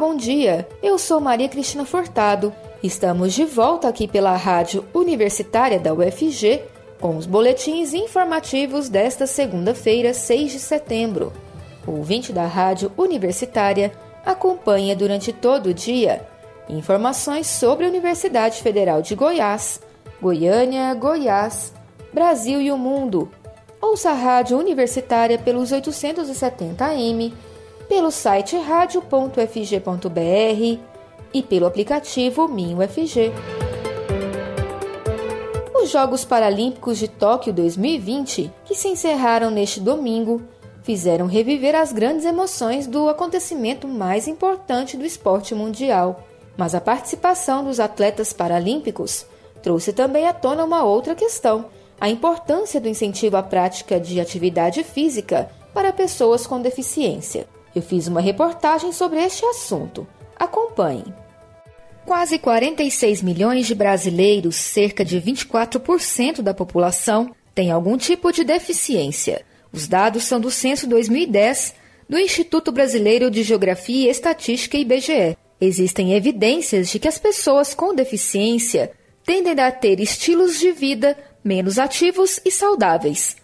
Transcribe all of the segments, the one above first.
bom dia. Eu sou Maria Cristina Furtado. Estamos de volta aqui pela Rádio Universitária da UFG com os boletins informativos desta segunda-feira, 6 de setembro. O ouvinte da Rádio Universitária acompanha durante todo o dia informações sobre a Universidade Federal de Goiás, Goiânia, Goiás, Brasil e o mundo. Ouça a Rádio Universitária pelos 870 AM, pelo site radio.fg.br e pelo aplicativo MinUFG. Os Jogos Paralímpicos de Tóquio 2020, que se encerraram neste domingo, fizeram reviver as grandes emoções do acontecimento mais importante do esporte mundial. Mas a participação dos atletas paralímpicos trouxe também à tona uma outra questão: a importância do incentivo à prática de atividade física para pessoas com deficiência. Eu fiz uma reportagem sobre este assunto. Acompanhe. Quase 46 milhões de brasileiros, cerca de 24% da população, têm algum tipo de deficiência. Os dados são do Censo 2010 do Instituto Brasileiro de Geografia e Estatística IBGE. Existem evidências de que as pessoas com deficiência tendem a ter estilos de vida menos ativos e saudáveis.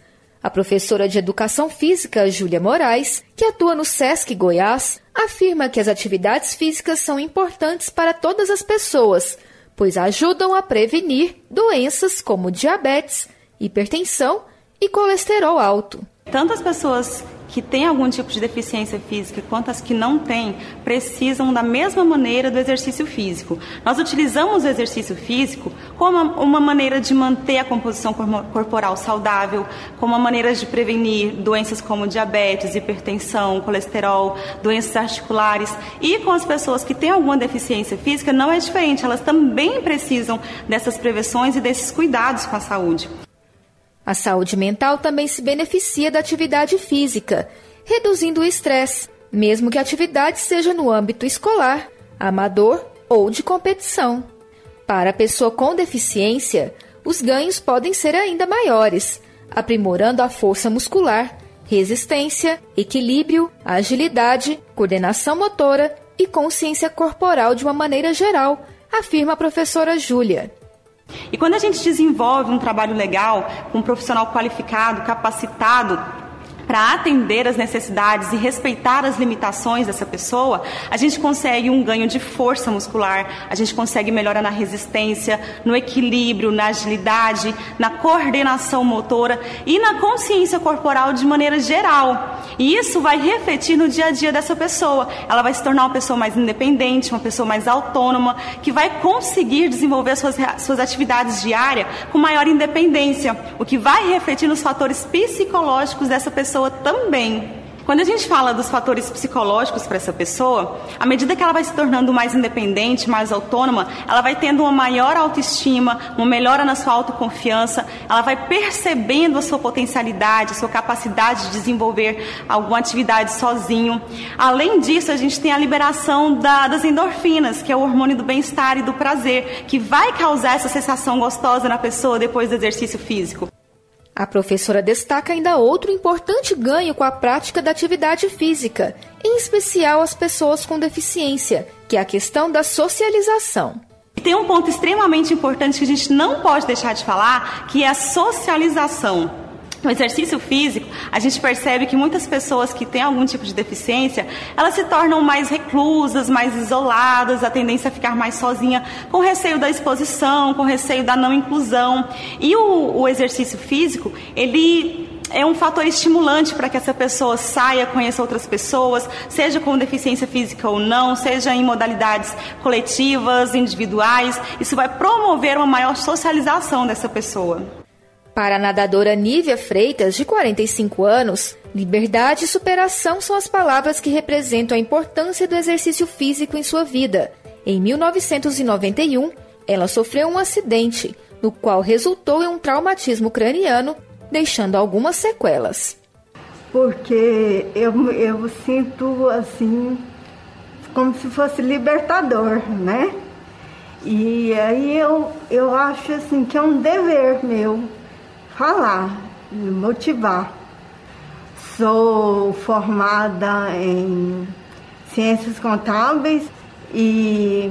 A professora de Educação Física, Júlia Moraes, que atua no SESC Goiás, afirma que as atividades físicas são importantes para todas as pessoas, pois ajudam a prevenir doenças como diabetes, hipertensão e colesterol alto. Tantas pessoas que têm algum tipo de deficiência física quanto as que não têm precisam da mesma maneira do exercício físico. Nós utilizamos o exercício físico como uma maneira de manter a composição corporal saudável, como uma maneira de prevenir doenças como diabetes, hipertensão, colesterol, doenças articulares. E com as pessoas que têm alguma deficiência física não é diferente, elas também precisam dessas prevenções e desses cuidados com a saúde. A saúde mental também se beneficia da atividade física, reduzindo o estresse, mesmo que a atividade seja no âmbito escolar, amador ou de competição. Para a pessoa com deficiência, os ganhos podem ser ainda maiores, aprimorando a força muscular, resistência, equilíbrio, agilidade, coordenação motora e consciência corporal de uma maneira geral, afirma a professora Júlia. E quando a gente desenvolve um trabalho legal, com um profissional qualificado, capacitado, para atender as necessidades e respeitar as limitações dessa pessoa, a gente consegue um ganho de força muscular, a gente consegue melhora na resistência, no equilíbrio, na agilidade, na coordenação motora e na consciência corporal de maneira geral. E isso vai refletir no dia a dia dessa pessoa. Ela vai se tornar uma pessoa mais independente, uma pessoa mais autônoma, que vai conseguir desenvolver suas, suas atividades diárias com maior independência, o que vai refletir nos fatores psicológicos dessa pessoa pessoa também. Quando a gente fala dos fatores psicológicos para essa pessoa, à medida que ela vai se tornando mais independente, mais autônoma, ela vai tendo uma maior autoestima, uma melhora na sua autoconfiança, ela vai percebendo a sua potencialidade, a sua capacidade de desenvolver alguma atividade sozinho. Além disso, a gente tem a liberação da, das endorfinas, que é o hormônio do bem-estar e do prazer, que vai causar essa sensação gostosa na pessoa depois do exercício físico. A professora destaca ainda outro importante ganho com a prática da atividade física, em especial as pessoas com deficiência, que é a questão da socialização. Tem um ponto extremamente importante que a gente não pode deixar de falar, que é a socialização. No exercício físico, a gente percebe que muitas pessoas que têm algum tipo de deficiência, elas se tornam mais reclusas, mais isoladas, a tendência a ficar mais sozinha, com receio da exposição, com receio da não inclusão. E o, o exercício físico, ele é um fator estimulante para que essa pessoa saia, conheça outras pessoas, seja com deficiência física ou não, seja em modalidades coletivas, individuais. Isso vai promover uma maior socialização dessa pessoa. Para a nadadora Nívia Freitas, de 45 anos, liberdade e superação são as palavras que representam a importância do exercício físico em sua vida. Em 1991, ela sofreu um acidente, no qual resultou em um traumatismo craniano, deixando algumas sequelas. Porque eu, eu sinto assim, como se fosse libertador, né? E aí eu, eu acho assim que é um dever meu falar, motivar. Sou formada em ciências contábeis e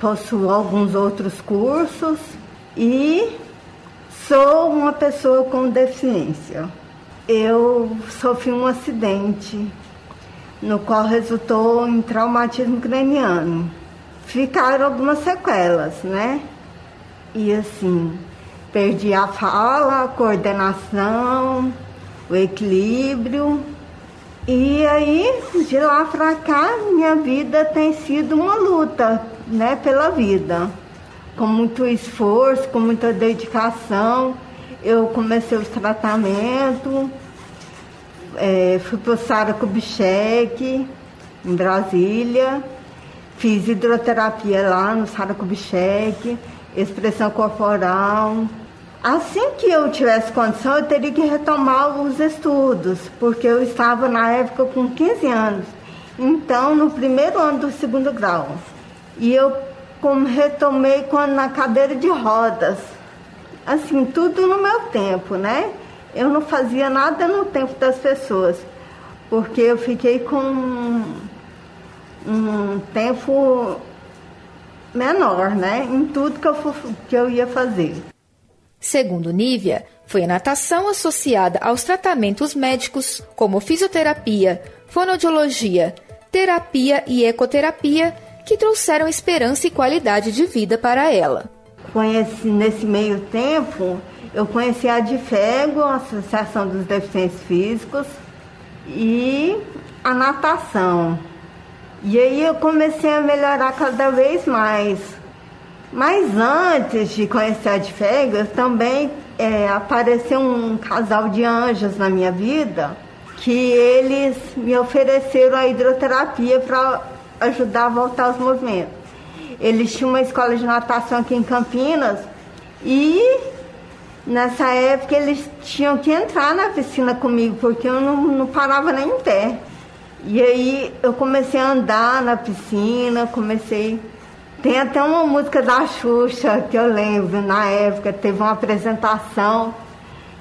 possuo alguns outros cursos e sou uma pessoa com deficiência. Eu sofri um acidente no qual resultou em traumatismo craniano. Ficaram algumas sequelas, né? E assim, perdi a fala, a coordenação, o equilíbrio. E aí, de lá para cá, minha vida tem sido uma luta, né, pela vida. Com muito esforço, com muita dedicação, eu comecei os tratamentos, é, fui para o Sara Kubitschek, em Brasília, fiz hidroterapia lá no Sara Kubitschek, expressão corporal. Assim que eu tivesse condição, eu teria que retomar os estudos, porque eu estava na época com 15 anos. Então, no primeiro ano do segundo grau. E eu como retomei quando na cadeira de rodas. Assim, tudo no meu tempo, né? Eu não fazia nada no tempo das pessoas, porque eu fiquei com um tempo menor, né? Em tudo que eu, que eu ia fazer. Segundo Nívia, foi a natação associada aos tratamentos médicos, como fisioterapia, fonoaudiologia, terapia e ecoterapia, que trouxeram esperança e qualidade de vida para ela. Conheci, nesse meio tempo, eu conheci a DIFEGO, a Associação dos Deficientes Físicos, e a natação. E aí eu comecei a melhorar cada vez mais. Mas antes de conhecer a DIFEGO, eu também é, apareceu um casal de anjos na minha vida que eles me ofereceram a hidroterapia para ajudar a voltar aos movimentos. Eles tinham uma escola de natação aqui em Campinas e nessa época eles tinham que entrar na piscina comigo, porque eu não, não parava nem em pé. E aí eu comecei a andar na piscina, comecei. Tem até uma música da Xuxa que eu lembro, na época, teve uma apresentação,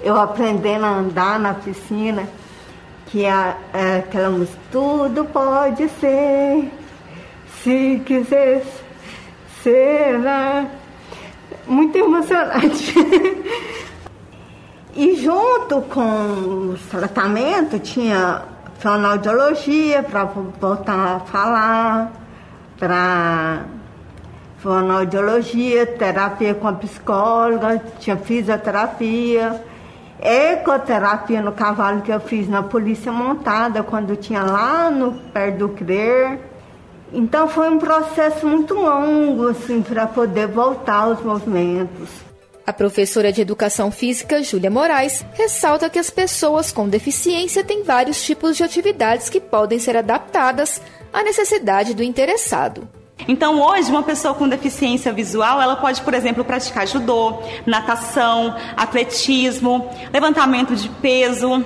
eu aprendendo a andar na piscina, que é, é aquela música, tudo pode ser, se quiser ser, né? muito emocionante. e junto com o tratamento tinha fonoaudiologia para voltar a falar, para fonoaudiologia, terapia com a psicóloga, tinha fisioterapia, ecoterapia no cavalo que eu fiz na polícia montada quando tinha lá no perto do CRER. Então foi um processo muito longo assim para poder voltar aos movimentos. A professora de Educação Física, Júlia Moraes, ressalta que as pessoas com deficiência têm vários tipos de atividades que podem ser adaptadas à necessidade do interessado. Então, hoje, uma pessoa com deficiência visual, ela pode, por exemplo, praticar judô, natação, atletismo, levantamento de peso,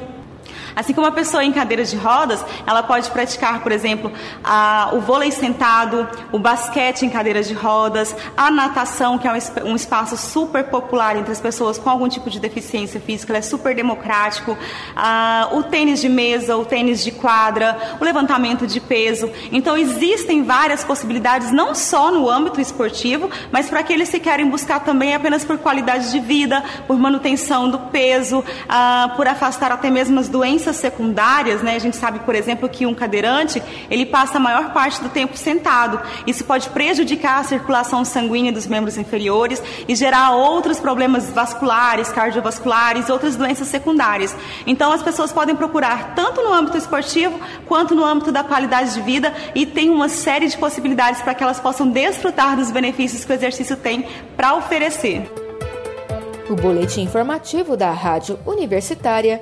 Assim como a pessoa em cadeira de rodas, ela pode praticar, por exemplo, a, o vôlei sentado, o basquete em cadeira de rodas, a natação, que é um, um espaço super popular entre as pessoas com algum tipo de deficiência física, é super democrático, a, o tênis de mesa, o tênis de quadra, o levantamento de peso. Então, existem várias possibilidades, não só no âmbito esportivo, mas para aqueles que querem buscar também apenas por qualidade de vida, por manutenção do peso, a, por afastar até mesmo as doenças doenças secundárias, né, a gente sabe, por exemplo, que um cadeirante ele passa a maior parte do tempo sentado. Isso pode prejudicar a circulação sanguínea dos membros inferiores e gerar outros problemas vasculares, cardiovasculares, outras doenças secundárias. Então, as pessoas podem procurar tanto no âmbito esportivo quanto no âmbito da qualidade de vida e tem uma série de possibilidades para que elas possam desfrutar dos benefícios que o exercício tem para oferecer. O boletim informativo da Rádio Universitária